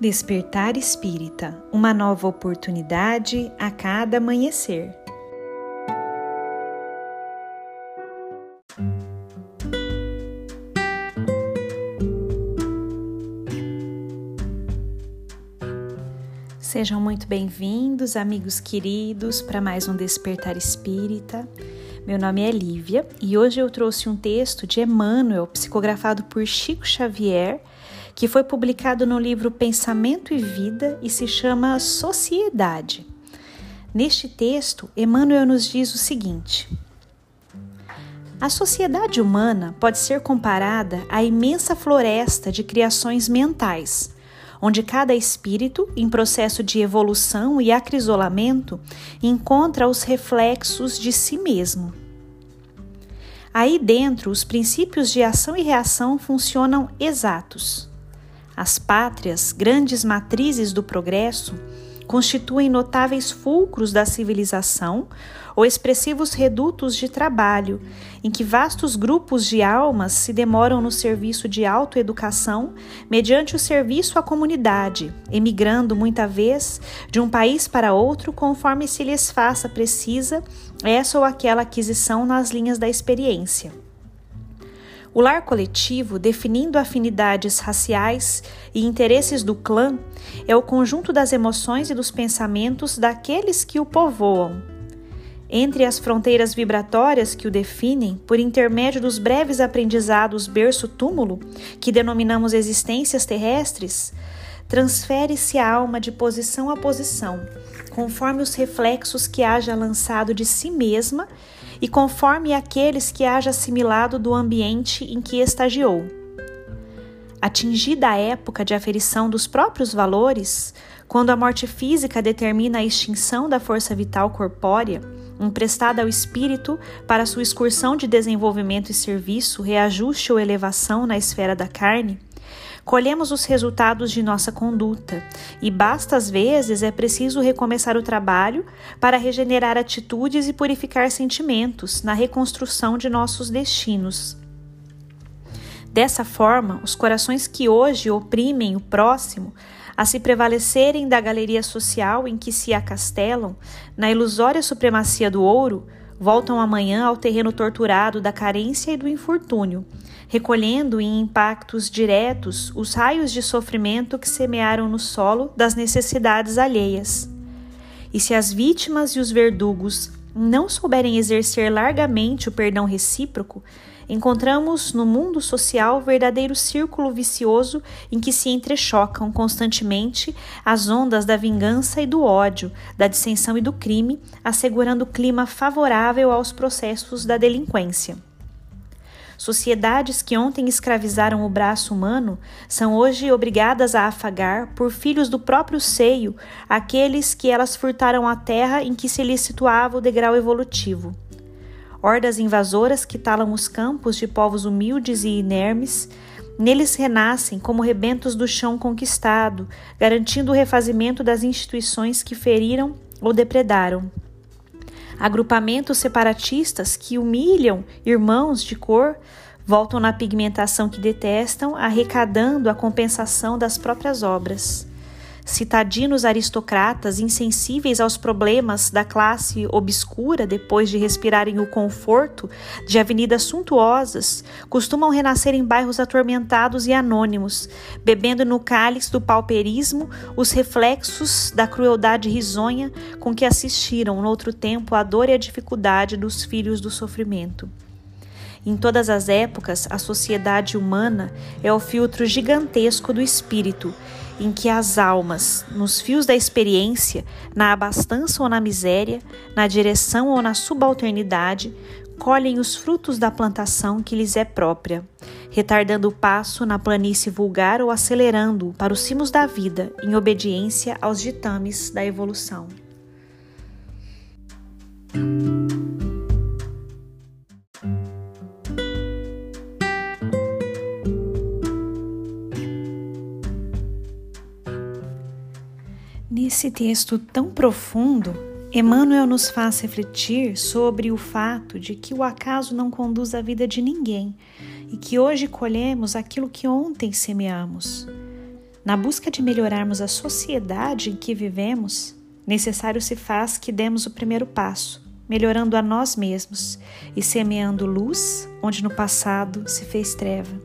Despertar Espírita uma nova oportunidade a cada amanhecer. Sejam muito bem-vindos, amigos queridos, para mais um Despertar Espírita. Meu nome é Lívia e hoje eu trouxe um texto de Emmanuel, psicografado por Chico Xavier que foi publicado no livro Pensamento e Vida e se chama Sociedade. Neste texto, Emmanuel nos diz o seguinte: A sociedade humana pode ser comparada à imensa floresta de criações mentais, onde cada espírito, em processo de evolução e acrisolamento, encontra os reflexos de si mesmo. Aí dentro, os princípios de ação e reação funcionam exatos. As pátrias, grandes matrizes do progresso, constituem notáveis fulcros da civilização ou expressivos redutos de trabalho, em que vastos grupos de almas se demoram no serviço de autoeducação mediante o serviço à comunidade, emigrando muita vez de um país para outro conforme se lhes faça precisa essa ou aquela aquisição nas linhas da experiência. O lar coletivo, definindo afinidades raciais e interesses do clã, é o conjunto das emoções e dos pensamentos daqueles que o povoam. Entre as fronteiras vibratórias que o definem, por intermédio dos breves aprendizados berço-túmulo, que denominamos existências terrestres, transfere-se a alma de posição a posição, conforme os reflexos que haja lançado de si mesma e conforme aqueles que haja assimilado do ambiente em que estagiou. Atingida a época de aferição dos próprios valores, quando a morte física determina a extinção da força vital corpórea, emprestada ao espírito para sua excursão de desenvolvimento e serviço, reajuste ou elevação na esfera da carne, colhemos os resultados de nossa conduta e basta às vezes é preciso recomeçar o trabalho para regenerar atitudes e purificar sentimentos na reconstrução de nossos destinos. Dessa forma, os corações que hoje oprimem o próximo a se prevalecerem da galeria social em que se acastelam, na ilusória supremacia do ouro, voltam amanhã ao terreno torturado da carência e do infortúnio, recolhendo em impactos diretos os raios de sofrimento que semearam no solo das necessidades alheias. E se as vítimas e os verdugos não souberem exercer largamente o perdão recíproco, encontramos no mundo social verdadeiro círculo vicioso em que se entrechocam constantemente as ondas da vingança e do ódio, da dissensão e do crime, assegurando clima favorável aos processos da delinquência. Sociedades que ontem escravizaram o braço humano são hoje obrigadas a afagar, por filhos do próprio seio, aqueles que elas furtaram a terra em que se lhes situava o degrau evolutivo hordas invasoras que talam os campos de povos humildes e inermes, neles renascem como rebentos do chão conquistado, garantindo o refazimento das instituições que feriram ou depredaram. Agrupamentos separatistas que humilham irmãos de cor voltam na pigmentação que detestam, arrecadando a compensação das próprias obras citadinos aristocratas insensíveis aos problemas da classe obscura depois de respirarem o conforto de avenidas suntuosas, costumam renascer em bairros atormentados e anônimos, bebendo no cálice do pauperismo os reflexos da crueldade risonha com que assistiram no outro tempo a dor e a dificuldade dos filhos do sofrimento. Em todas as épocas, a sociedade humana é o filtro gigantesco do espírito em que as almas, nos fios da experiência, na abastança ou na miséria, na direção ou na subalternidade, colhem os frutos da plantação que lhes é própria, retardando o passo na planície vulgar ou acelerando-o para os cimos da vida, em obediência aos ditames da evolução. Nesse texto tão profundo, Emmanuel nos faz refletir sobre o fato de que o acaso não conduz a vida de ninguém e que hoje colhemos aquilo que ontem semeamos. Na busca de melhorarmos a sociedade em que vivemos, necessário se faz que demos o primeiro passo, melhorando a nós mesmos e semeando luz onde no passado se fez treva.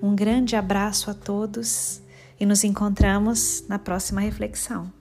Um grande abraço a todos e nos encontramos na próxima reflexão.